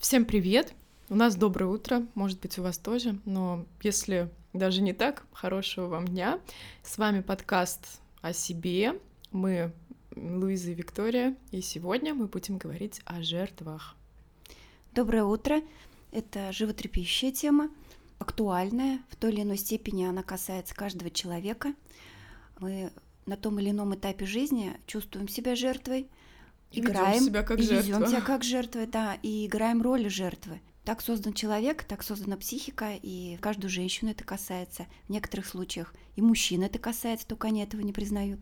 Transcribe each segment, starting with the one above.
Всем привет! У нас доброе утро, может быть, у вас тоже, но если даже не так, хорошего вам дня. С вами подкаст о себе. Мы Луиза и Виктория, и сегодня мы будем говорить о жертвах. Доброе утро! Это животрепещущая тема, актуальная, в той или иной степени она касается каждого человека. Мы на том или ином этапе жизни чувствуем себя жертвой – играем, себя как и жертва. ведем себя как жертвы, да, и играем роль жертвы. Так создан человек, так создана психика, и каждую женщину это касается. В некоторых случаях и мужчин это касается, только они этого не признают.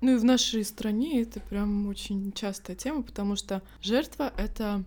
Ну и в нашей стране это прям очень частая тема, потому что жертва — это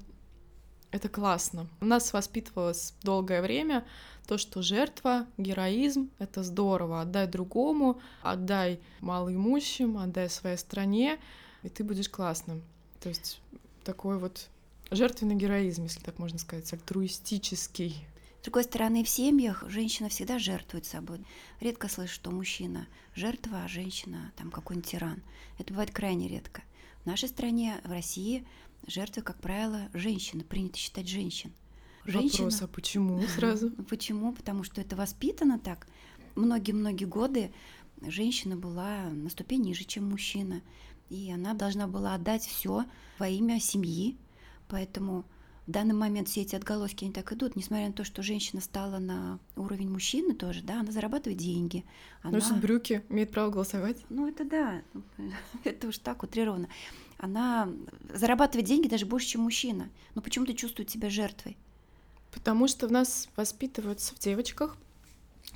это классно. У нас воспитывалось долгое время то, что жертва, героизм — это здорово. Отдай другому, отдай малоимущим, отдай своей стране и ты будешь классным. То есть такой вот жертвенный героизм, если так можно сказать, альтруистический. С другой стороны, в семьях женщина всегда жертвует собой. Редко слышу, что мужчина жертва, а женщина там какой-нибудь тиран. Это бывает крайне редко. В нашей стране, в России, жертвы, как правило, женщины. Принято считать женщин. Женщина... Вопрос, а почему сразу? Почему? Потому что это воспитано так. Многие-многие годы женщина была на ступень ниже, чем мужчина и она должна была отдать все во имя семьи. Поэтому в данный момент все эти отголоски они так идут, несмотря на то, что женщина стала на уровень мужчины тоже, да, она зарабатывает деньги. Она... Носит брюки, имеет право голосовать. Ну, это да, это уж так утрировано. Она зарабатывает деньги даже больше, чем мужчина. Но почему-то чувствует себя жертвой. Потому что в нас воспитываются в девочках,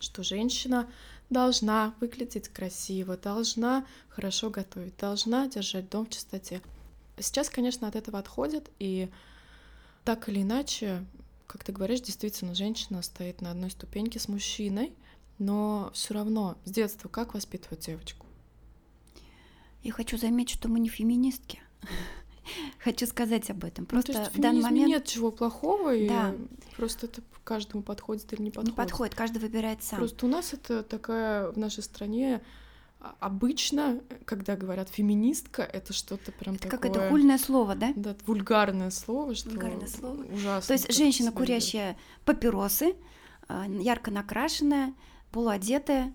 что женщина должна выглядеть красиво, должна хорошо готовить, должна держать дом в чистоте. Сейчас, конечно, от этого отходят, и так или иначе, как ты говоришь, действительно, женщина стоит на одной ступеньке с мужчиной, но все равно с детства как воспитывать девочку? Я хочу заметить, что мы не феминистки. Хочу сказать об этом. Просто ну, то есть в данный момент нет чего плохого, да. и просто это каждому подходит или не подходит. Не подходит, каждый выбирает сам. Просто у нас это такая в нашей стране а, обычно, когда говорят феминистка, это что-то прям это такое... какое-то хульное слово, да? Да, вульгарное слово, что вульгарное слово. ужасно. То есть женщина, курящая папиросы, а, ярко накрашенная, полуодетая,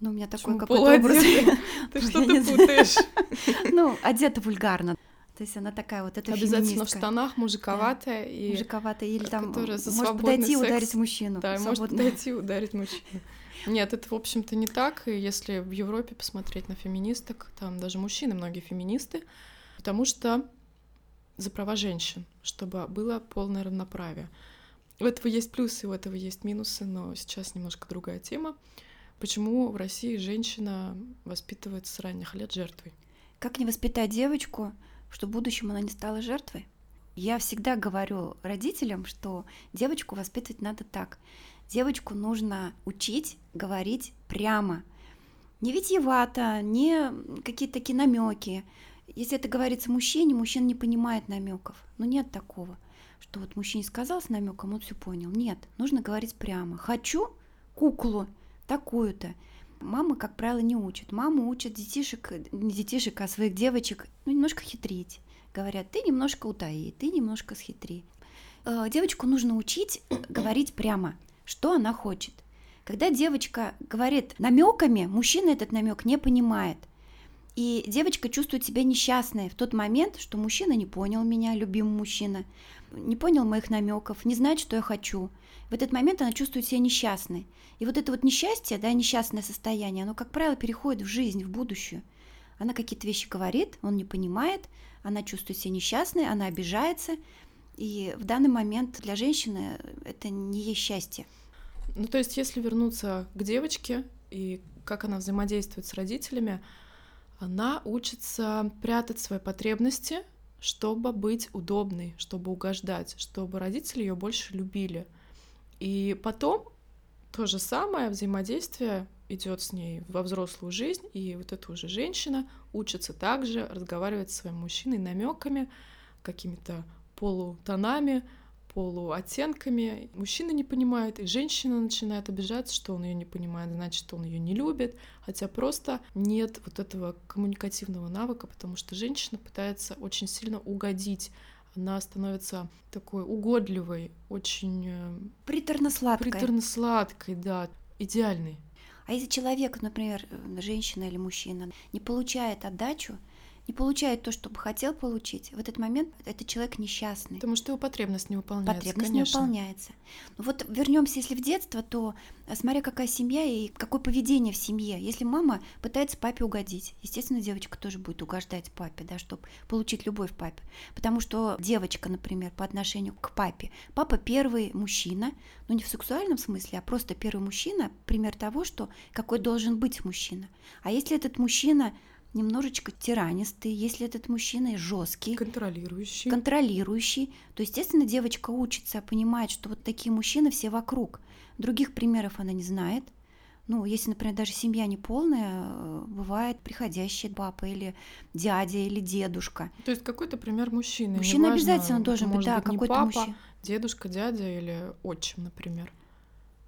ну, у меня такой какой-то образ. Ты что-то путаешь. Ну, одета вульгарно. То есть она такая вот, это Обязательно в штанах, мужиковатая. Да. И мужиковатая, или там может подойти и ударить мужчину. Да, может подойти и ударить мужчину. Нет, это, в общем-то, не так. И если в Европе посмотреть на феминисток, там даже мужчины, многие феминисты, потому что за права женщин, чтобы было полное равноправие. У этого есть плюсы, у этого есть минусы, но сейчас немножко другая тема. Почему в России женщина воспитывается с ранних лет жертвой? Как не воспитать девочку, что в будущем она не стала жертвой. Я всегда говорю родителям, что девочку воспитывать надо так. Девочку нужно учить говорить прямо. Не витьевато, не какие-то такие намеки. Если это говорится мужчине, мужчина не понимает намеков. Но нет такого, что вот мужчине сказал с намеком, он все понял. Нет, нужно говорить прямо. Хочу куклу такую-то. Мамы, как правило, не учат. Мамы учат детишек, не детишек, а своих девочек ну, немножко хитрить. Говорят, ты немножко утаи, ты немножко схитри. Э, девочку нужно учить говорить прямо, что она хочет. Когда девочка говорит намеками, мужчина этот намек не понимает. И девочка чувствует себя несчастной в тот момент, что мужчина не понял меня, любимый мужчина, не понял моих намеков, не знает, что я хочу в этот момент она чувствует себя несчастной. И вот это вот несчастье, да, несчастное состояние, оно, как правило, переходит в жизнь, в будущее. Она какие-то вещи говорит, он не понимает, она чувствует себя несчастной, она обижается. И в данный момент для женщины это не есть счастье. Ну, то есть, если вернуться к девочке и как она взаимодействует с родителями, она учится прятать свои потребности, чтобы быть удобной, чтобы угождать, чтобы родители ее больше любили. И потом то же самое взаимодействие идет с ней во взрослую жизнь, и вот эта уже женщина учится также разговаривать с своим мужчиной намеками, какими-то полутонами, полуоттенками. Мужчина не понимает, и женщина начинает обижаться, что он ее не понимает, значит, он ее не любит, хотя просто нет вот этого коммуникативного навыка, потому что женщина пытается очень сильно угодить она становится такой угодливой, очень... э, Приторно-сладкая. Приторно-сладкой, да, идеальной. А если человек, например, женщина или мужчина, не получает отдачу, не получает то, что бы хотел получить, в этот момент этот человек несчастный. Потому что его потребность не выполняется, Потребность конечно. не выполняется. Ну вот вернемся, если в детство, то э, смотря какая семья и какое поведение в семье. Если мама пытается папе угодить, естественно, девочка тоже будет угождать папе, да, чтобы получить любовь папе. Потому что девочка, например, по отношению к папе, папа первый мужчина, ну не в сексуальном смысле, а просто первый мужчина, пример того, что какой должен быть мужчина. А если этот мужчина немножечко тиранистый, если этот мужчина жесткий, Контролирующий. контролирующий, то, естественно, девочка учится, понимает, что вот такие мужчины все вокруг. Других примеров она не знает. Ну, если, например, даже семья не полная, э, бывает приходящий папа или дядя или дедушка. То есть какой-то пример мужчины. Мужчина неважно, обязательно должен быть, да, какой-то папа, мужчина. дедушка, дядя или отчим, например.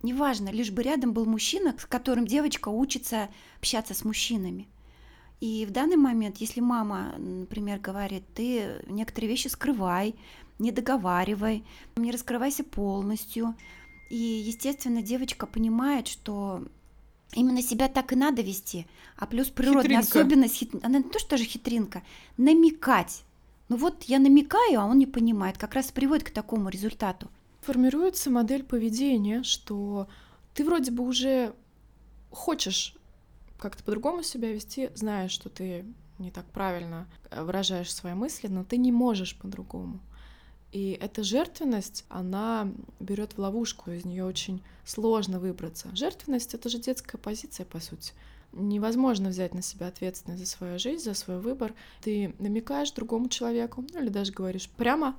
Неважно, лишь бы рядом был мужчина, с которым девочка учится общаться с мужчинами. И в данный момент, если мама, например, говорит, ты некоторые вещи скрывай, не договаривай, не раскрывайся полностью. И, естественно, девочка понимает, что именно себя так и надо вести. А плюс природная Хитринка. особенность, хит- она не то, что же хитринка, намекать. Ну вот я намекаю, а он не понимает. Как раз приводит к такому результату. Формируется модель поведения, что ты вроде бы уже хочешь как-то по-другому себя вести, знаешь, что ты не так правильно э, выражаешь свои мысли, но ты не можешь по-другому. И эта жертвенность, она берет в ловушку, из нее очень сложно выбраться. Жертвенность это же детская позиция, по сути. Невозможно взять на себя ответственность за свою жизнь, за свой выбор. Ты намекаешь другому человеку, ну или даже говоришь прямо,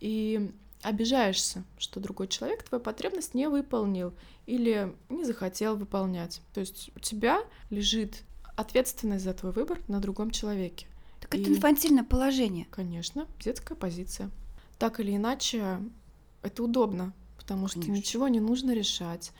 и обижаешься, что другой человек твою потребность не выполнил или не захотел выполнять. То есть у тебя лежит ответственность за твой выбор на другом человеке. Так это И- инфантильное положение. Конечно, детская позиция. Так или иначе, это удобно, потому что Конечно. ничего не нужно решать,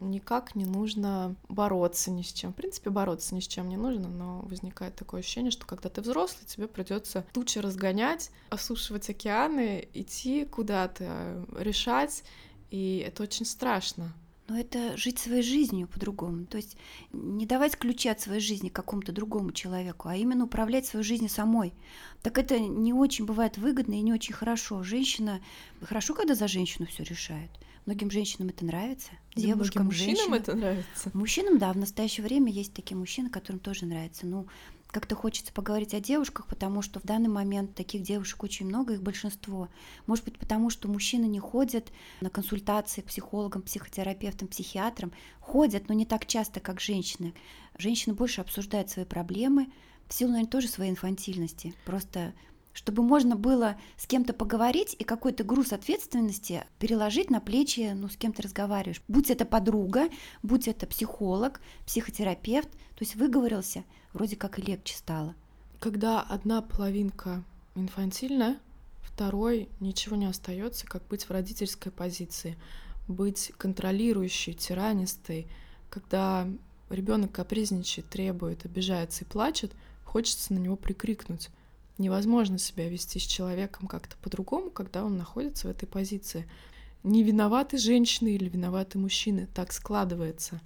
никак не нужно бороться ни с чем. В принципе, бороться ни с чем не нужно, но возникает такое ощущение, что когда ты взрослый, тебе придется тучи разгонять, осушивать океаны, идти куда-то, решать, и это очень страшно. Но это жить своей жизнью по-другому. То есть не давать ключи от своей жизни какому-то другому человеку, а именно управлять своей жизнью самой. Так это не очень бывает выгодно и не очень хорошо. Женщина... Хорошо, когда за женщину все решают. Многим женщинам это нравится. Девушкам, Многим мужчинам женщинам. это нравится. Мужчинам, да, в настоящее время есть такие мужчины, которым тоже нравится. Ну, как-то хочется поговорить о девушках, потому что в данный момент таких девушек очень много, их большинство. Может быть, потому что мужчины не ходят на консультации к психологам, психотерапевтам, психиатрам. Ходят, но не так часто, как женщины. Женщины больше обсуждают свои проблемы, в силу, наверное, тоже своей инфантильности. Просто чтобы можно было с кем-то поговорить и какой-то груз ответственности переложить на плечи, ну, с кем ты разговариваешь. Будь это подруга, будь это психолог, психотерапевт, то есть выговорился, вроде как и легче стало. Когда одна половинка инфантильная, второй ничего не остается, как быть в родительской позиции, быть контролирующей, тиранистой. Когда ребенок капризничает, требует, обижается и плачет, хочется на него прикрикнуть. Невозможно себя вести с человеком как-то по-другому, когда он находится в этой позиции. Не виноваты женщины или виноваты мужчины, так складывается.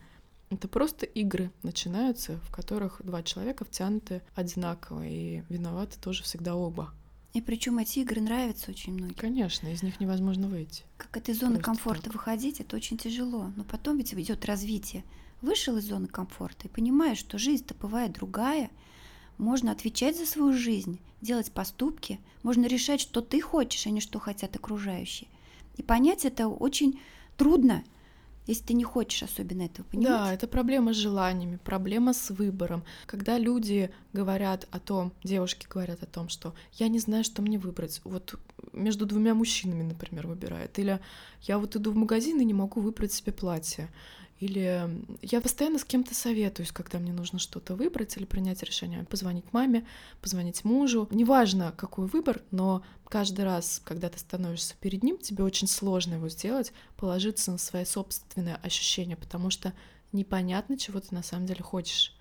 Это просто игры начинаются, в которых два человека втянуты одинаково, и виноваты тоже всегда оба. И причем эти игры нравятся очень многим. Конечно, из них невозможно выйти. Как этой зоны Просто комфорта так. выходить, это очень тяжело. Но потом ведь идет развитие. Вышел из зоны комфорта и понимаешь, что жизнь-то бывает другая. Можно отвечать за свою жизнь, делать поступки, можно решать, что ты хочешь, а не что хотят окружающие. И понять это очень трудно, если ты не хочешь особенно этого понимать. Да, это проблема с желаниями, проблема с выбором. Когда люди говорят о том, девушки говорят о том, что я не знаю, что мне выбрать. Вот между двумя мужчинами, например, выбирает. Или я вот иду в магазин и не могу выбрать себе платье. Или я постоянно с кем-то советуюсь, когда мне нужно что-то выбрать или принять решение. Позвонить маме, позвонить мужу. Неважно, какой выбор, но каждый раз, когда ты становишься перед ним, тебе очень сложно его сделать, положиться на свои собственные ощущения, потому что непонятно, чего ты на самом деле хочешь.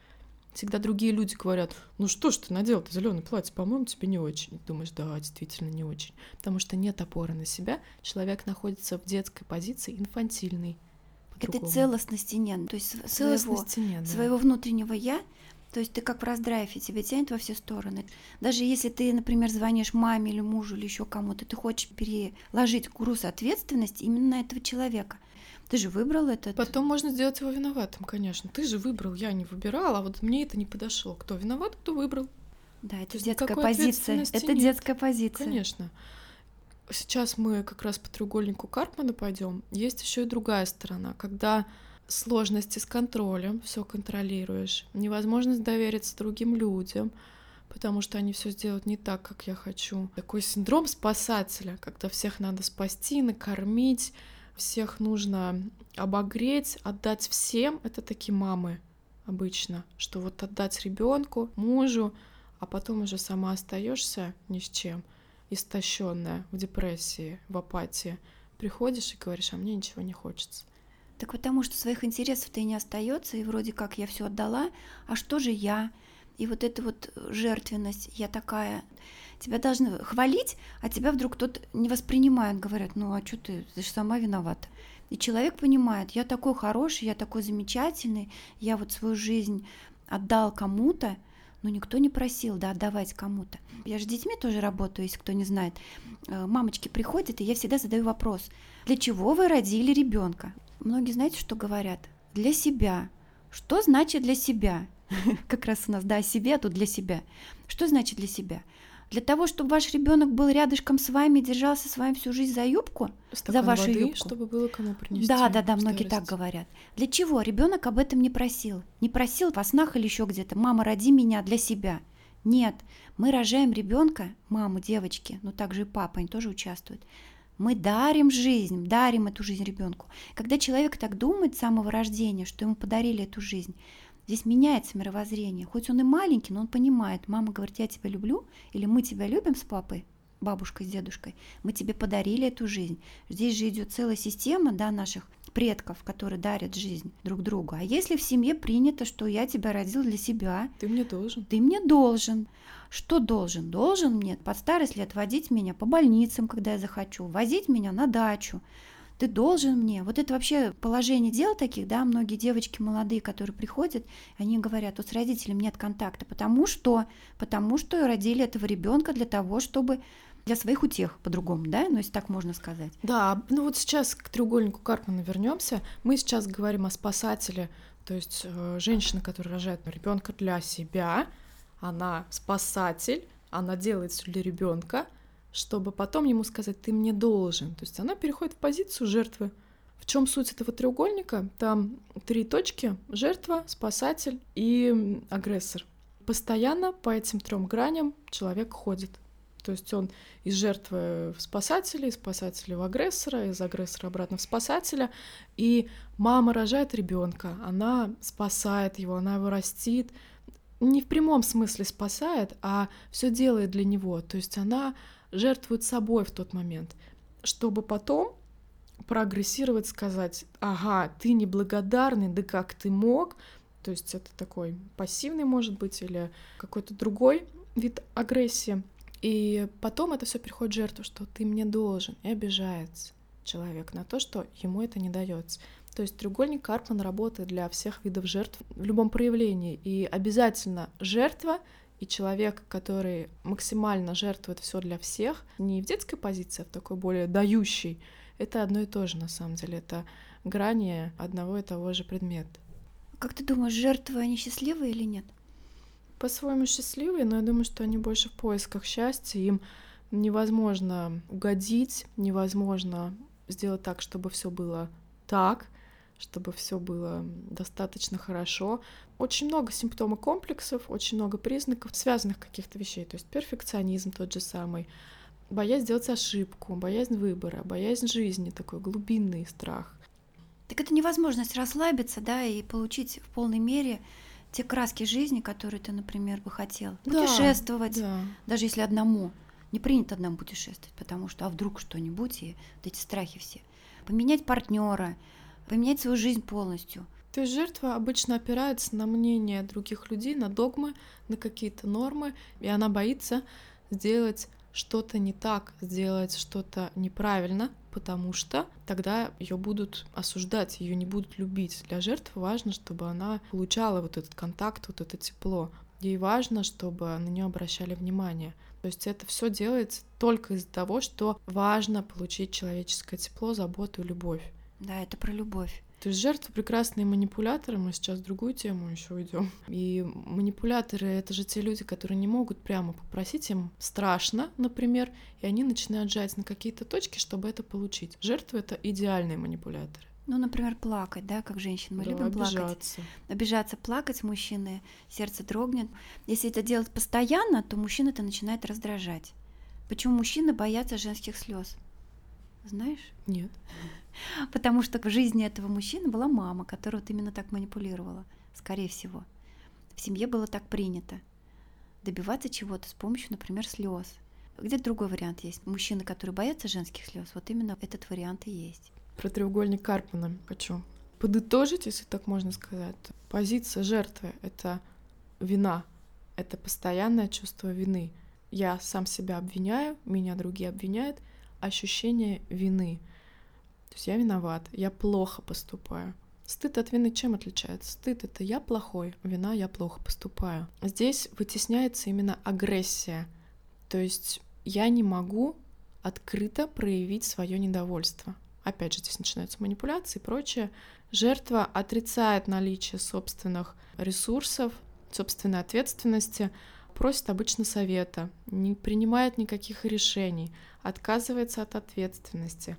Всегда другие люди говорят, ну что ж ты надел это зеленое платье, по-моему, тебе не очень. Думаешь, да, действительно не очень. Потому что нет опоры на себя, человек находится в детской позиции инфантильной. Этой целостности нет. То есть своего, нет, да. своего внутреннего я то есть ты как в раздрайве, тебя тянет во все стороны. Даже если ты, например, звонишь маме или мужу или еще кому-то, ты хочешь переложить груз ответственности именно на этого человека. Ты же выбрал этот. Потом можно сделать его виноватым, конечно. Ты же выбрал, я не выбирала, а вот мне это не подошло. Кто виноват, кто выбрал. Да, это детская позиция. Это нет. детская позиция. Конечно. Сейчас мы как раз по треугольнику Карпмана пойдем. Есть еще и другая сторона, когда сложности с контролем, все контролируешь, невозможность довериться другим людям, потому что они все сделают не так, как я хочу. Такой синдром спасателя, когда всех надо спасти, накормить, всех нужно обогреть, отдать всем. Это такие мамы обычно, что вот отдать ребенку, мужу, а потом уже сама остаешься ни с чем, истощенная в депрессии, в апатии. Приходишь и говоришь, а мне ничего не хочется. Так потому что своих интересов-то и не остается, и вроде как я все отдала, а что же я? И вот эта вот жертвенность, я такая, тебя должны хвалить, а тебя вдруг кто-то не воспринимает, говорят, ну а что ты, ты же сама виновата. И человек понимает, я такой хороший, я такой замечательный, я вот свою жизнь отдал кому-то, но никто не просил, да, отдавать кому-то. Я же с детьми тоже работаю, если кто не знает. Э, мамочки приходят, и я всегда задаю вопрос, для чего вы родили ребенка? Многие знаете, что говорят? Для себя. Что значит для себя? Как раз у нас, да, о себе, а тут для себя. Что значит для себя? Для того, чтобы ваш ребенок был рядышком с вами, держался с вами всю жизнь за юбку, Стакан за вашу воды, юбку. чтобы было кому принести. Да, да, да, многие так говорят. Для чего? Ребенок об этом не просил. Не просил во снах или еще где-то. Мама, роди меня для себя. Нет, мы рожаем ребенка, маму, девочки, но также и папа, они тоже участвуют, мы дарим жизнь, дарим эту жизнь ребенку. Когда человек так думает с самого рождения, что ему подарили эту жизнь, здесь меняется мировоззрение. Хоть он и маленький, но он понимает, мама говорит, я тебя люблю, или мы тебя любим с папой, бабушкой, с дедушкой, мы тебе подарили эту жизнь. Здесь же идет целая система да, наших предков, которые дарят жизнь друг другу. А если в семье принято, что я тебя родил для себя, ты мне должен. Ты мне должен. Что должен? Должен мне под старость лет водить меня по больницам, когда я захочу, возить меня на дачу. Ты должен мне. Вот это вообще положение дел таких, да, многие девочки молодые, которые приходят, они говорят, вот с родителем нет контакта, потому что, потому что родили этого ребенка для того, чтобы для своих утех по-другому, да, ну если так можно сказать. Да, ну вот сейчас к треугольнику Карпмана вернемся. Мы сейчас говорим о спасателе, то есть э, женщина, которая рожает ребенка для себя, она спасатель, она делает все для ребенка, чтобы потом ему сказать, ты мне должен. То есть она переходит в позицию жертвы. В чем суть этого треугольника? Там три точки: жертва, спасатель и агрессор. Постоянно по этим трем граням человек ходит. То есть он из жертвы в спасателя, из спасателя в агрессора, из агрессора обратно в спасателя. И мама рожает ребенка, она спасает его, она его растит, не в прямом смысле спасает, а все делает для него. То есть она жертвует собой в тот момент, чтобы потом прогрессировать, сказать, ага, ты неблагодарный, да как ты мог, то есть это такой пассивный, может быть, или какой-то другой вид агрессии. И потом это все переходит в жертву, что ты мне должен, и обижается человек на то, что ему это не дается. То есть треугольник Карпман работает для всех видов жертв в любом проявлении. И обязательно жертва и человек, который максимально жертвует все для всех, не в детской позиции, а в такой более дающей, это одно и то же на самом деле. Это грани одного и того же предмета. Как ты думаешь, жертвы, они счастливые или нет? По-своему счастливые, но я думаю, что они больше в поисках счастья. Им невозможно угодить, невозможно сделать так, чтобы все было так, чтобы все было достаточно хорошо. Очень много симптомов комплексов, очень много признаков связанных каких-то вещей. То есть перфекционизм тот же самый, боязнь сделать ошибку, боязнь выбора, боязнь жизни, такой глубинный страх. Так это невозможность расслабиться, да, и получить в полной мере те краски жизни, которые ты, например, бы хотел. Путешествовать, да, да. даже если одному. Не принято одному путешествовать, потому что а вдруг что-нибудь, и вот эти страхи все. Поменять партнера, поменять свою жизнь полностью. То есть жертва обычно опирается на мнение других людей, на догмы, на какие-то нормы, и она боится сделать что-то не так, сделать что-то неправильно, потому что тогда ее будут осуждать, ее не будут любить. Для жертвы важно, чтобы она получала вот этот контакт, вот это тепло. Ей важно, чтобы на нее обращали внимание. То есть это все делается только из-за того, что важно получить человеческое тепло, заботу и любовь. Да, это про любовь. То есть жертвы прекрасные манипуляторы, мы сейчас в другую тему еще уйдем. И манипуляторы это же те люди, которые не могут прямо попросить им страшно, например, и они начинают жать на какие-то точки, чтобы это получить. Жертвы это идеальные манипуляторы. Ну, например, плакать, да, как женщины. Мы Да, любим плакать. обижаться. Обижаться, плакать мужчины, сердце дрогнет. Если это делать постоянно, то мужчина это начинает раздражать. Почему мужчины боятся женских слез? Знаешь? Нет. Потому что в жизни этого мужчины была мама, которая вот именно так манипулировала, скорее всего. В семье было так принято. Добиваться чего-то с помощью, например, слез. Где-то другой вариант есть. Мужчины, которые боятся женских слез, вот именно этот вариант и есть. Про треугольник Карпмана хочу подытожить, если так можно сказать. Позиция жертвы — это вина, это постоянное чувство вины. Я сам себя обвиняю, меня другие обвиняют, ощущение вины. То есть я виноват, я плохо поступаю. Стыд от вины чем отличается? Стыд — это я плохой, вина — я плохо поступаю. Здесь вытесняется именно агрессия. То есть я не могу открыто проявить свое недовольство. Опять же, здесь начинаются манипуляции и прочее. Жертва отрицает наличие собственных ресурсов, собственной ответственности, просит обычно совета, не принимает никаких решений, отказывается от ответственности.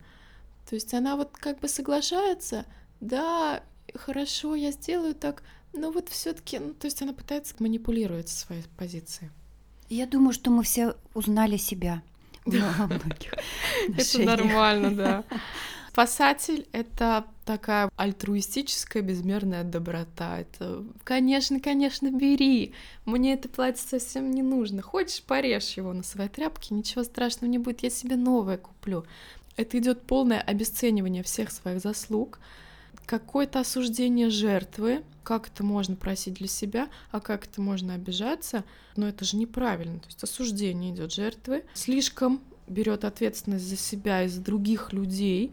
То есть она вот как бы соглашается, да, хорошо, я сделаю так, но вот все-таки, ну, то есть она пытается манипулировать своей позицией. Я думаю, что мы все узнали себя Это нормально, да. Спасатель — это такая альтруистическая безмерная доброта. Это, конечно, конечно, бери. Мне это платье совсем не нужно. Хочешь, порежь его на своей тряпке, ничего страшного не будет, я себе новое куплю. Это идет полное обесценивание всех своих заслуг, какое-то осуждение жертвы, как это можно просить для себя, а как это можно обижаться, но это же неправильно. То есть осуждение идет жертвы, слишком берет ответственность за себя и за других людей.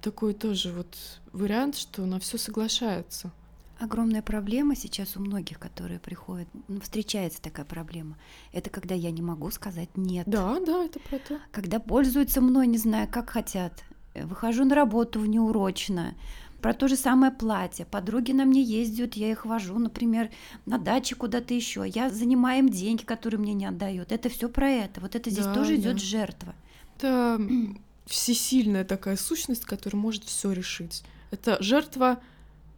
Такой тоже вот вариант, что на все соглашается. Огромная проблема сейчас у многих, которые приходят, ну, встречается такая проблема. Это когда я не могу сказать нет. Да, да, это про то. Когда пользуются мной, не знаю, как хотят. Э, Выхожу на работу внеурочно. Про то же самое платье. Подруги на мне ездят, я их вожу, например, на даче куда-то еще. Я занимаю им деньги, которые мне не отдают. Это все про это. Вот это здесь Да, тоже да. идет жертва. Это всесильная такая сущность, которая может все решить. Это жертва,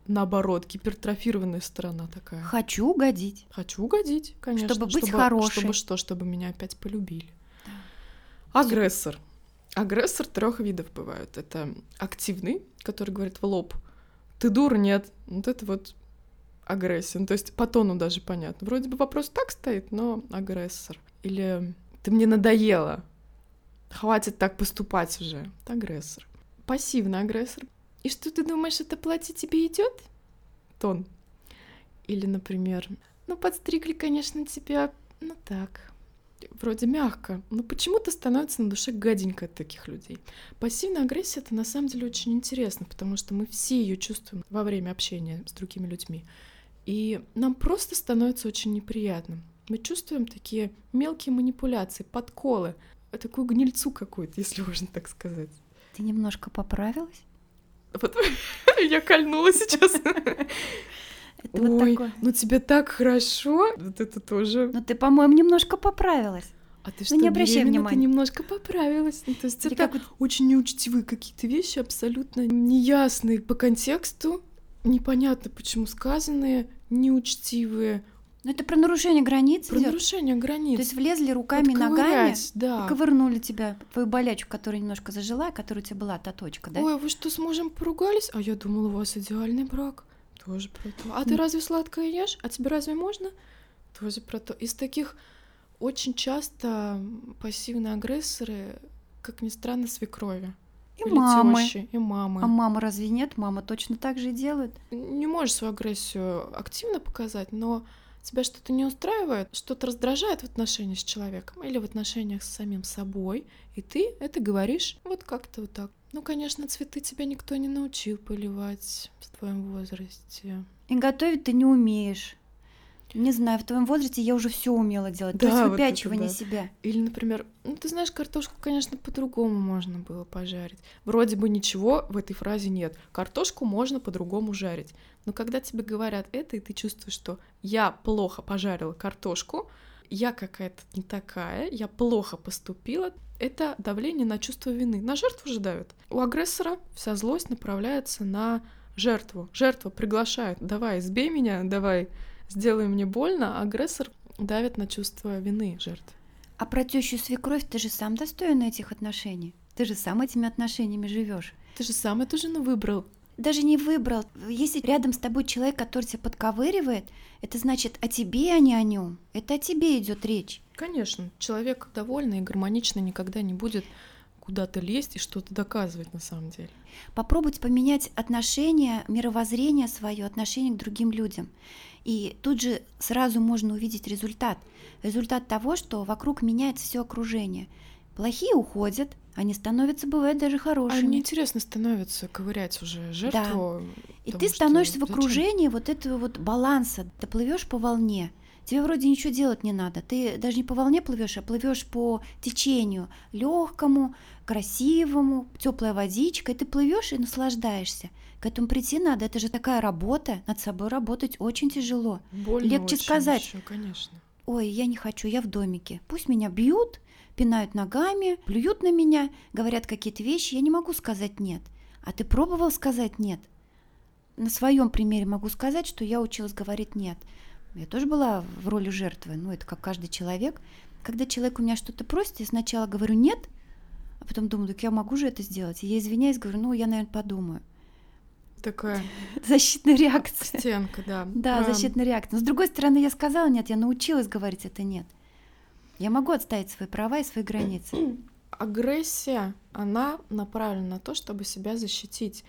наоборот, гипертрофированная сторона такая. Хочу угодить. Хочу угодить, конечно. Чтобы быть хорошей. Чтобы что? Чтобы меня опять полюбили. Агрессор. Агрессор трех видов бывают. Это активный, который говорит в лоб. Ты дура, нет. Вот это вот агрессия. Ну, то есть по тону даже понятно. Вроде бы вопрос так стоит, но агрессор. Или ты мне надоела. Хватит так поступать уже. Это агрессор. Пассивный агрессор. И что ты думаешь, это платье тебе идет? Тон. Или, например, ну подстригли, конечно, тебя, ну так, вроде мягко, но почему-то становится на душе гаденько от таких людей. Пассивная агрессия это на самом деле очень интересно, потому что мы все ее чувствуем во время общения с другими людьми. И нам просто становится очень неприятно. Мы чувствуем такие мелкие манипуляции, подколы, такую гнильцу какую-то, если можно так сказать. Ты немножко поправилась? Вот я кольнула сейчас. Это вот Ой, такое. ну тебе так хорошо. Вот это тоже. Ну ты, по-моему, немножко поправилась. А ты ну что, не обращай внимания. Ты немножко поправилась. Ну, то есть Или это как вот- очень неучтивые какие-то вещи, абсолютно неясные по контексту, непонятно почему сказанные, неучтивые, Ну это про нарушение границ про идет. нарушение границ. То есть влезли руками, ногами, да. ковырнули тебя, твою болячку, которая немножко зажила, которая у тебя была, та точка, да? Ой, а вы что, с мужем поругались? А я думала, у вас идеальный брак. Тоже про то. А ты разве сладкое ешь? А тебе разве можно? Тоже про то. Из таких очень часто пассивные агрессоры, как ни странно, свекрови. И или мамы. тещи, и мамы. А мама разве нет? Мама точно так же и делает. Не можешь свою агрессию активно показать, но тебя что-то не устраивает, что-то раздражает в отношениях с человеком или в отношениях с самим собой, и ты это говоришь вот как-то вот так. Ну, конечно, цветы тебя никто не научил поливать в твоем возрасте. И готовить ты не умеешь. Не знаю, в твоем возрасте я уже все умела делать. То Да, есть вот выпячивание это да. себя. Или, например, ну ты знаешь, картошку, конечно, по-другому можно было пожарить. Вроде бы ничего в этой фразе нет. Картошку можно по-другому жарить. Но когда тебе говорят это, и ты чувствуешь, что я плохо пожарила картошку, я какая-то не такая, я плохо поступила, это давление на чувство вины. На жертву же давят. У агрессора вся злость направляется на жертву. Жертва приглашает, давай, сбей меня, давай, сделай мне больно, а агрессор давит на чувство вины жертвы. А про тещу свекровь ты же сам достоин этих отношений. Ты же сам этими отношениями живешь. Ты же сам эту жену выбрал. Даже не выбрал. Если рядом с тобой человек, который тебя подковыривает, это значит о тебе, а не о нем. Это о тебе идет речь. Конечно, человек довольный и гармоничный никогда не будет куда-то лезть и что-то доказывать на самом деле. Попробовать поменять отношение, мировоззрение свое, отношение к другим людям. И тут же сразу можно увидеть результат. Результат того, что вокруг меняется все окружение. Плохие уходят, они становятся, бывает, даже А хорошими. неинтересно становится ковырять уже жертву. И потому ты что становишься в зачем? окружении вот этого вот баланса. Ты плывешь по волне. Тебе вроде ничего делать не надо. Ты даже не по волне плывешь, а плывешь по течению легкому, красивому, теплая водичка. И ты плывешь и наслаждаешься. К этому прийти надо. Это же такая работа. Над собой работать очень тяжело. Больно легче очень сказать. ещё, конечно. Ой, я не хочу, я в домике. Пусть меня бьют, пинают ногами, плюют на меня, говорят какие-то вещи. Я не могу сказать нет. А ты пробовал сказать нет? На своем примере могу сказать, что я училась говорить нет. Я тоже была в роли жертвы, ну это как каждый человек. Когда человек у меня что-то просит, я сначала говорю нет, а потом думаю, так я могу же это сделать. И я извиняюсь, говорю, ну я, наверное, подумаю. Такая Защитная реакция. стенка, да. Да, защитная реакция. Но с другой стороны, я сказала нет, я научилась говорить это нет. Я могу отставить свои права и свои границы. Агрессия, она направлена на то, чтобы себя защитить.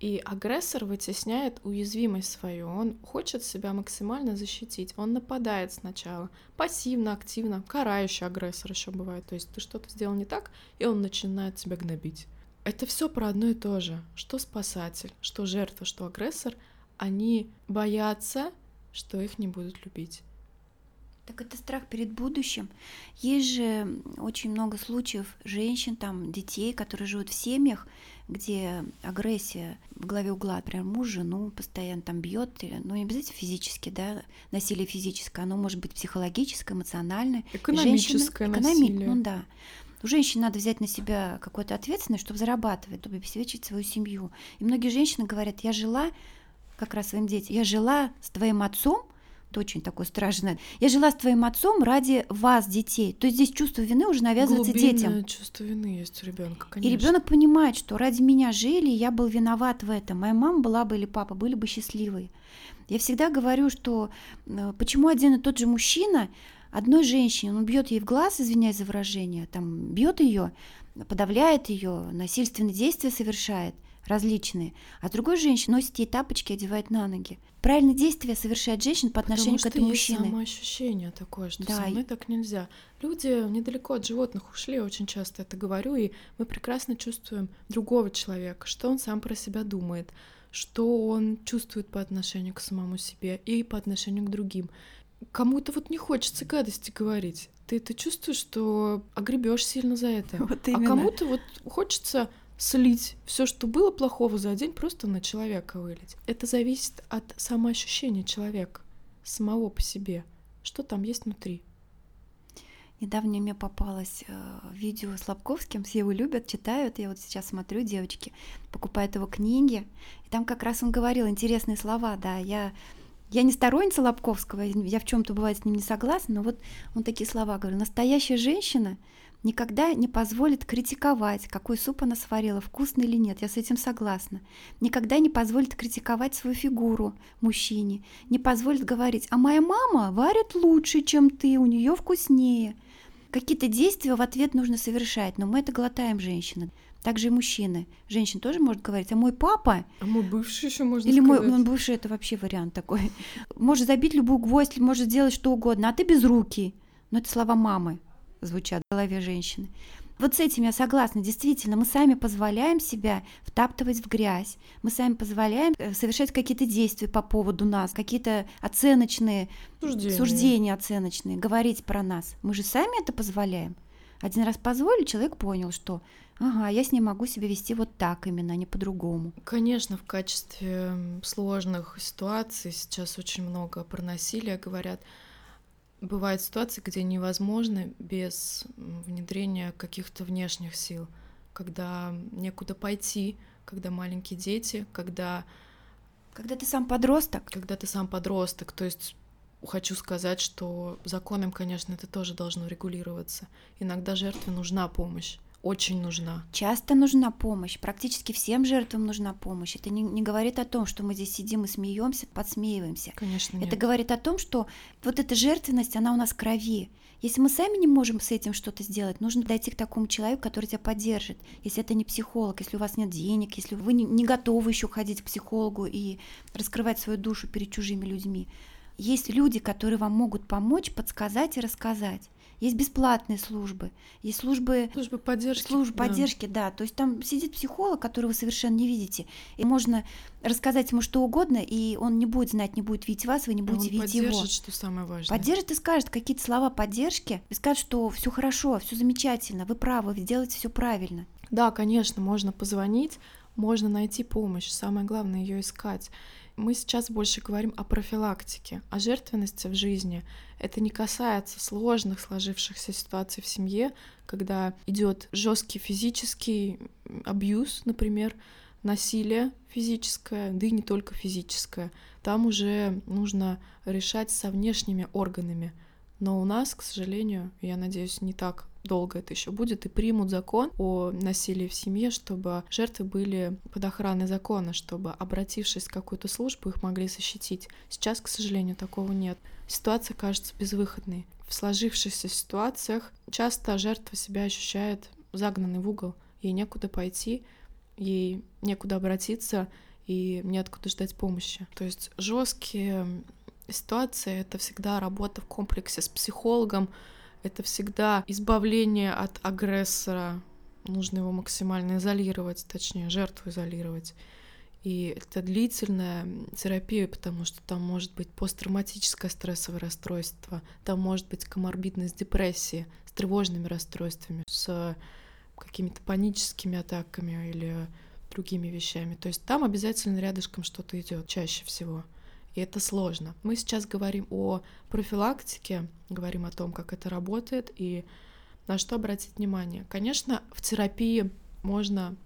И агрессор вытесняет уязвимость свою. Он хочет себя максимально защитить. Он нападает сначала. Пассивно, активно. Карающий агрессор еще бывает. То есть ты что-то сделал не так, и он начинает тебя гнобить. Это все про одно и то же. Что спасатель, что жертва, что агрессор, они боятся, что их не будут любить. Так это страх перед будущим. Есть же очень много случаев женщин, там, детей, которые живут в семьях, где агрессия в главе угла, например, муж жену постоянно там бьет, ну не обязательно физически, да, насилие физическое, оно может быть психологическое, эмоциональное. Экономическое женщина- экономи- насилие. Ну да. У женщин надо взять на себя какую-то ответственность, чтобы зарабатывать, чтобы обеспечить свою семью. И многие женщины говорят, я жила, как раз своим детям, я жила с твоим отцом, это очень такое страшное. Я жила с твоим отцом ради вас, детей. То есть здесь чувство вины уже навязывается детям. Глубинное чувство вины есть у ребенка, И конечно. ребенок понимает, что ради меня жили, и я был виноват в этом. Моя мама была бы или папа были бы счастливы. Я всегда говорю, что э, почему один и тот же мужчина одной женщине, он бьет ей в глаз, извиняюсь за выражение, там бьет ее, подавляет ее, насильственные действия совершает различные, а другой женщине носит ей тапочки, одевает на ноги. Правильные действия совершает женщина по отношению Потому к этому что есть мужчине. самоощущение такое, что Да, со мной так нельзя. Люди недалеко от животных ушли, я очень часто это говорю, и мы прекрасно чувствуем другого человека, что он сам про себя думает, что он чувствует по отношению к самому себе и по отношению к другим. Кому-то вот не хочется гадости говорить. Ты это чувствуешь, что огребешь сильно за это. Вот А кому-то вот хочется слить все, что было плохого за день, просто на человека вылить. Это зависит от самоощущения человека, самого по себе. Что там есть внутри? Недавно мне попалось э, видео с Лобковским, все его любят, читают. Я вот сейчас смотрю, девочки покупают его книги. И там как раз он говорил интересные слова, да. Я, я не сторонница Лобковского, я в чем-то бывает с ним не согласна, но вот он такие слова говорил. Настоящая женщина никогда не позволит критиковать, какой суп она сварила, вкусный или нет. Я с этим согласна. Никогда не позволит критиковать свою фигуру мужчине. Не позволит говорить, а моя мама варит лучше, чем ты, у нее вкуснее. Какие-то действия в ответ нужно совершать, но мы это глотаем, женщины. Также и мужчины. Женщина тоже может говорить, а мой папа... А мой бывший еще можно Или сказать. мой, мой бывший, это вообще вариант такой. Может забить любую гвоздь, может сделать что угодно, а ты без руки. Но это слова мамы звучат в голове женщины. Вот с этим я согласна. Действительно, мы сами позволяем себя втаптывать в грязь. Мы сами позволяем э, совершать какие-то действия по поводу нас, какие-то оценочные Суждение. суждения оценочные, говорить про нас. Мы же сами это позволяем. Один раз позволили, человек понял, что ага, я с ним могу себя вести вот так именно, а не по-другому. Конечно, в качестве сложных ситуаций сейчас очень много про насилие говорят. Бывают ситуации, где невозможно без внедрения каких-то внешних сил, когда некуда пойти, когда маленькие дети, когда, Когда ты сам подросток, когда ты сам подросток. То есть хочу сказать, что законом, конечно, это тоже должно регулироваться. Иногда жертве нужна помощь, очень нужна. часто нужна помощь, практически всем жертвам нужна помощь. Это не, не говорит о том, что мы здесь сидим и смеемся, подсмеиваемся. Конечно, нет. Это говорит о том, что вот эта жертвенность, она у нас в крови. Если мы сами не можем с этим что-то сделать, нужно дойти к такому человеку, который тебя поддержит. Если это не психолог, если у вас нет денег, если вы не, не готовы еще ходить к психологу и раскрывать свою душу перед чужими людьми. Есть люди, которые вам могут помочь, подсказать и рассказать. Есть бесплатные службы, есть службы Служба поддержки. служб да. поддержки, да. То есть там сидит психолог, которого вы совершенно не видите. И можно рассказать ему что угодно, и он не будет знать, не будет видеть вас, вы не будете он видеть его. поддержит, что самое важное. Поддержит и скажет какие-то слова поддержки, и скажет, что все хорошо, все замечательно, вы правы, вы делаете все правильно. Да, конечно, можно позвонить, можно найти помощь. Самое главное ее искать. Мы сейчас больше говорим о профилактике, о жертвенности в жизни. Это не касается сложных сложившихся ситуаций в семье, когда идет жесткий физический абьюз, например, насилие физическое, да и не только физическое. Там уже нужно решать со внешними органами. Но у нас, к сожалению, я надеюсь, не так долго это еще будет, и примут закон о насилии в семье, чтобы жертвы были под охраной закона, чтобы, обратившись в какую-то службу, их могли защитить. Сейчас, к сожалению, такого нет. Ситуация кажется безвыходной. В сложившихся ситуациях часто жертва себя ощущает загнанной в угол. Ей некуда пойти, ей некуда обратиться, и неоткуда ждать помощи. То есть жесткие ситуации — это всегда работа в комплексе с психологом, это всегда избавление от агрессора. Нужно его максимально изолировать, точнее, жертву изолировать. И это длительная терапия, потому что там может быть посттравматическое стрессовое расстройство, там может быть коморбидность депрессии с тревожными расстройствами, с какими-то паническими атаками или другими вещами. То есть там обязательно рядышком что-то идет чаще всего. И это сложно. Мы сейчас говорим о профилактике, говорим о том, как это работает и на что обратить внимание. Конечно, в терапии можно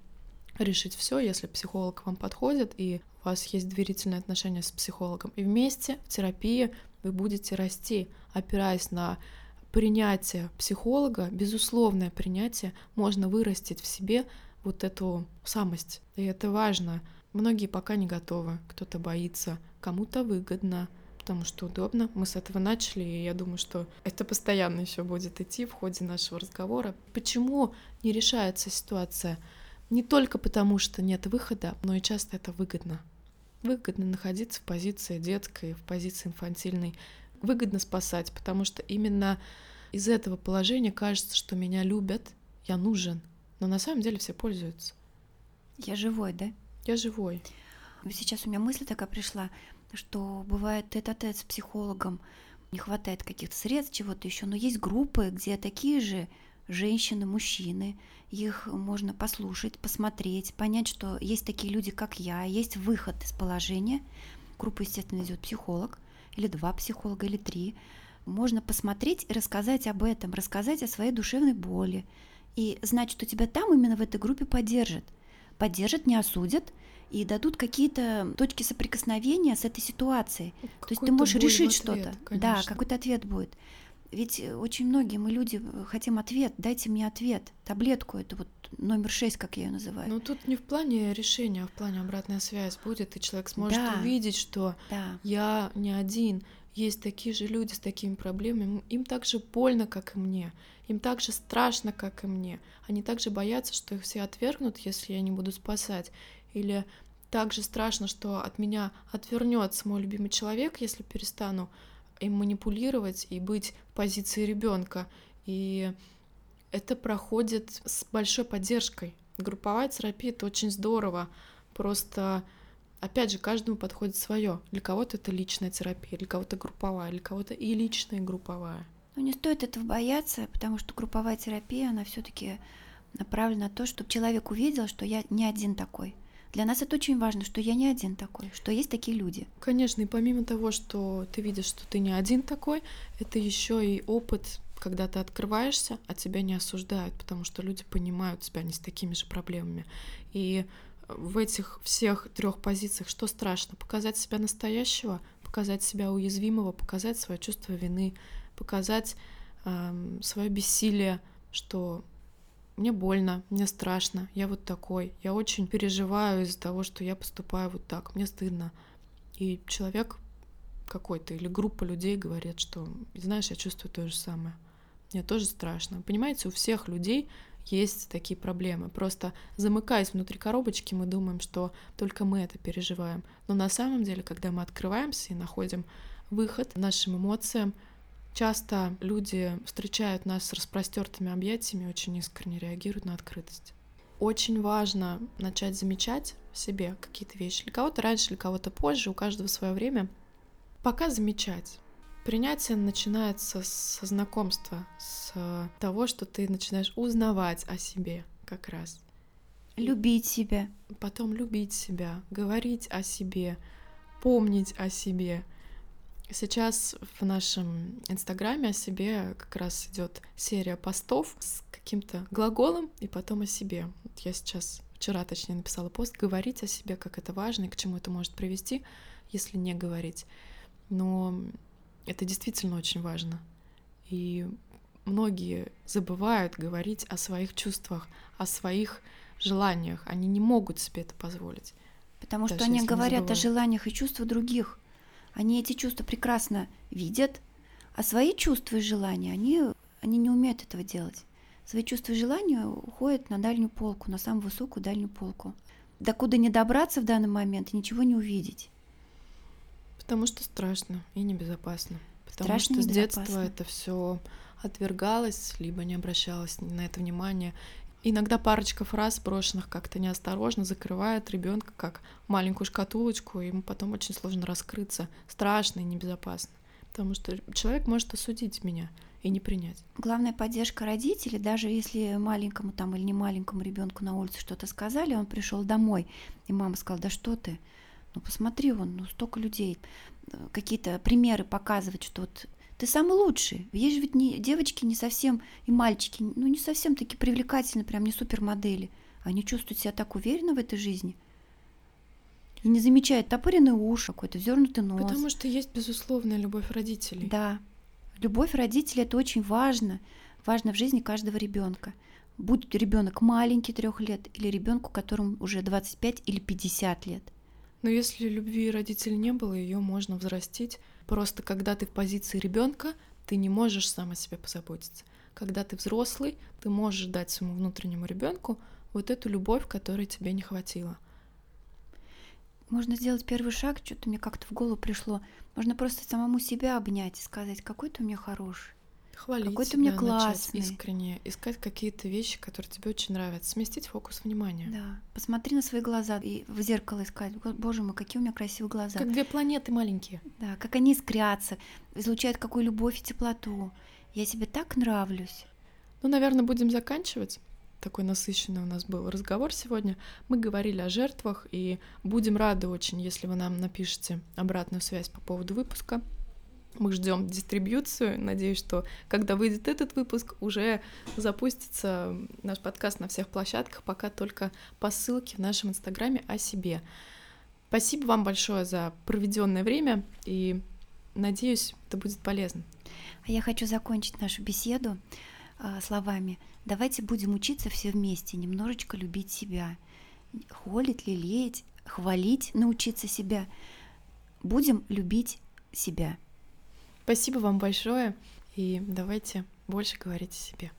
решить все, если психолог вам подходит и у вас есть доверительные отношения с психологом. И вместе в терапии вы будете расти, опираясь на принятие психолога, безусловное принятие, можно вырастить в себе вот эту самость. И это важно. Многие пока не готовы, кто-то боится, кому-то выгодно, потому что удобно. Мы с этого начали, и я думаю, что это постоянно еще будет идти в ходе нашего разговора. Почему не решается ситуация? Не только потому, что нет выхода, но и часто это выгодно. Выгодно находиться в позиции детской, в позиции инфантильной. Выгодно спасать, потому что именно из этого положения кажется, что меня любят, я нужен. Но на самом деле все пользуются. Я живой, да? Я живой. Сейчас у меня мысль такая пришла, что бывает тет-а-тет с психологом, не хватает каких-то средств, чего-то еще, но есть группы, где такие же женщины, мужчины, их можно послушать, посмотреть, понять, что есть такие люди, как я, есть выход из положения. Группу, естественно, ведет психолог, или два психолога, или три. Можно посмотреть и рассказать об этом, рассказать о своей душевной боли, и знать, что тебя там именно в этой группе поддержат. Поддержат, не осудят и дадут какие-то точки соприкосновения с этой ситуацией. То есть ты можешь решить что-то. Да, какой-то ответ будет. Ведь очень многие мы люди хотим ответ, дайте мне ответ, таблетку, это вот номер шесть, как я ее называю. Ну тут не в плане решения, а в плане обратная связь будет, и человек сможет да. увидеть, что да. я не один, есть такие же люди с такими проблемами, им так же больно, как и мне, им так же страшно, как и мне. Они также боятся, что их все отвергнут, если я не буду спасать. Или так же страшно, что от меня отвернется мой любимый человек, если перестану им манипулировать и быть в позиции ребенка. И это проходит с большой поддержкой. Групповая терапия это очень здорово. Просто опять же, каждому подходит свое. Для кого-то это личная терапия, для кого-то групповая, для кого-то и личная, и групповая. Ну, не стоит этого бояться, потому что групповая терапия, она все-таки направлена на то, чтобы человек увидел, что я не один такой. Для нас это очень важно, что я не один такой, что есть такие люди. Конечно, и помимо того, что ты видишь, что ты не один такой, это еще и опыт, когда ты открываешься, а тебя не осуждают, потому что люди понимают тебя не с такими же проблемами. И в этих всех трех позициях что страшно? Показать себя настоящего, показать себя уязвимого, показать свое чувство вины, показать э, свое бессилие, что мне больно, мне страшно, я вот такой, я очень переживаю из-за того, что я поступаю вот так, мне стыдно. И человек какой-то или группа людей говорит, что, знаешь, я чувствую то же самое. Мне тоже страшно. Понимаете, у всех людей есть такие проблемы. Просто замыкаясь внутри коробочки, мы думаем, что только мы это переживаем. Но на самом деле, когда мы открываемся и находим выход нашим эмоциям, часто люди встречают нас с распростертыми объятиями, очень искренне реагируют на открытость. Очень важно начать замечать в себе какие-то вещи. Для кого-то раньше, для кого-то позже, у каждого свое время. Пока замечать Принятие начинается со знакомства, с того, что ты начинаешь узнавать о себе как раз. Любить себя. Потом любить себя, говорить о себе, помнить о себе. Сейчас в нашем инстаграме о себе как раз идет серия постов с каким-то глаголом и потом о себе. Вот я сейчас, вчера точнее, написала пост «Говорить о себе, как это важно и к чему это может привести, если не говорить». Но это действительно очень важно. И многие забывают говорить о своих чувствах, о своих желаниях. Они не могут себе это позволить. Потому что они говорят о желаниях и чувствах других. Они эти чувства прекрасно видят, а свои чувства и желания они, они не умеют этого делать. Свои чувства и желания уходят на дальнюю полку, на самую высокую дальнюю полку. Докуда не добраться в данный момент и ничего не увидеть. Потому что страшно и небезопасно. Потому страшно что с детства это все отвергалось, либо не обращалось на это внимания. Иногда парочка фраз брошенных как-то неосторожно закрывает ребенка как маленькую шкатулочку, и ему потом очень сложно раскрыться. Страшно и небезопасно. Потому что человек может осудить меня и не принять. Главная поддержка родителей, даже если маленькому там или не маленькому ребенку на улице что-то сказали, он пришел домой, и мама сказала, да что ты, ну посмотри, вон, ну столько людей, э, какие-то примеры показывать, что вот ты самый лучший. Есть же ведь не, девочки не совсем, и мальчики, ну не совсем такие привлекательные, прям не супермодели. Они чувствуют себя так уверенно в этой жизни. И не замечают топоренный уши, какой-то вздернутый нос. Потому что есть безусловная любовь родителей. Да. Любовь родителей это очень важно. Важно в жизни каждого ребенка. Будь ребенок маленький трех лет или ребенку, которому уже 25 или 50 лет. Но если любви родителей не было, ее можно взрастить. Просто когда ты в позиции ребенка, ты не можешь сам о себе позаботиться. Когда ты взрослый, ты можешь дать своему внутреннему ребенку вот эту любовь, которой тебе не хватило. Можно сделать первый шаг, что-то мне как-то в голову пришло. Можно просто самому себя обнять и сказать, какой ты у меня хороший. Хвалить Какой ты мне классный. искренне, искать какие-то вещи, которые тебе очень нравятся, сместить фокус внимания. Да, посмотри на свои глаза и в зеркало искать. Боже мой, какие у меня красивые глаза. Как две планеты маленькие. Да, как они искрятся, излучают какую любовь и теплоту. Я себе так нравлюсь. Ну, наверное, будем заканчивать. Такой насыщенный у нас был разговор сегодня. Мы говорили о жертвах, и будем рады очень, если вы нам напишите обратную связь по поводу выпуска. Мы ждем дистрибьюцию. Надеюсь, что когда выйдет этот выпуск, уже запустится наш подкаст на всех площадках, пока только по ссылке в нашем инстаграме о себе. Спасибо вам большое за проведенное время и надеюсь, это будет полезно. А я хочу закончить нашу беседу э, словами. Давайте будем учиться все вместе, немножечко любить себя. Холить, лелеять, хвалить, научиться себя. Будем любить себя. Спасибо вам большое. И давайте больше говорить о себе.